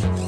Paris.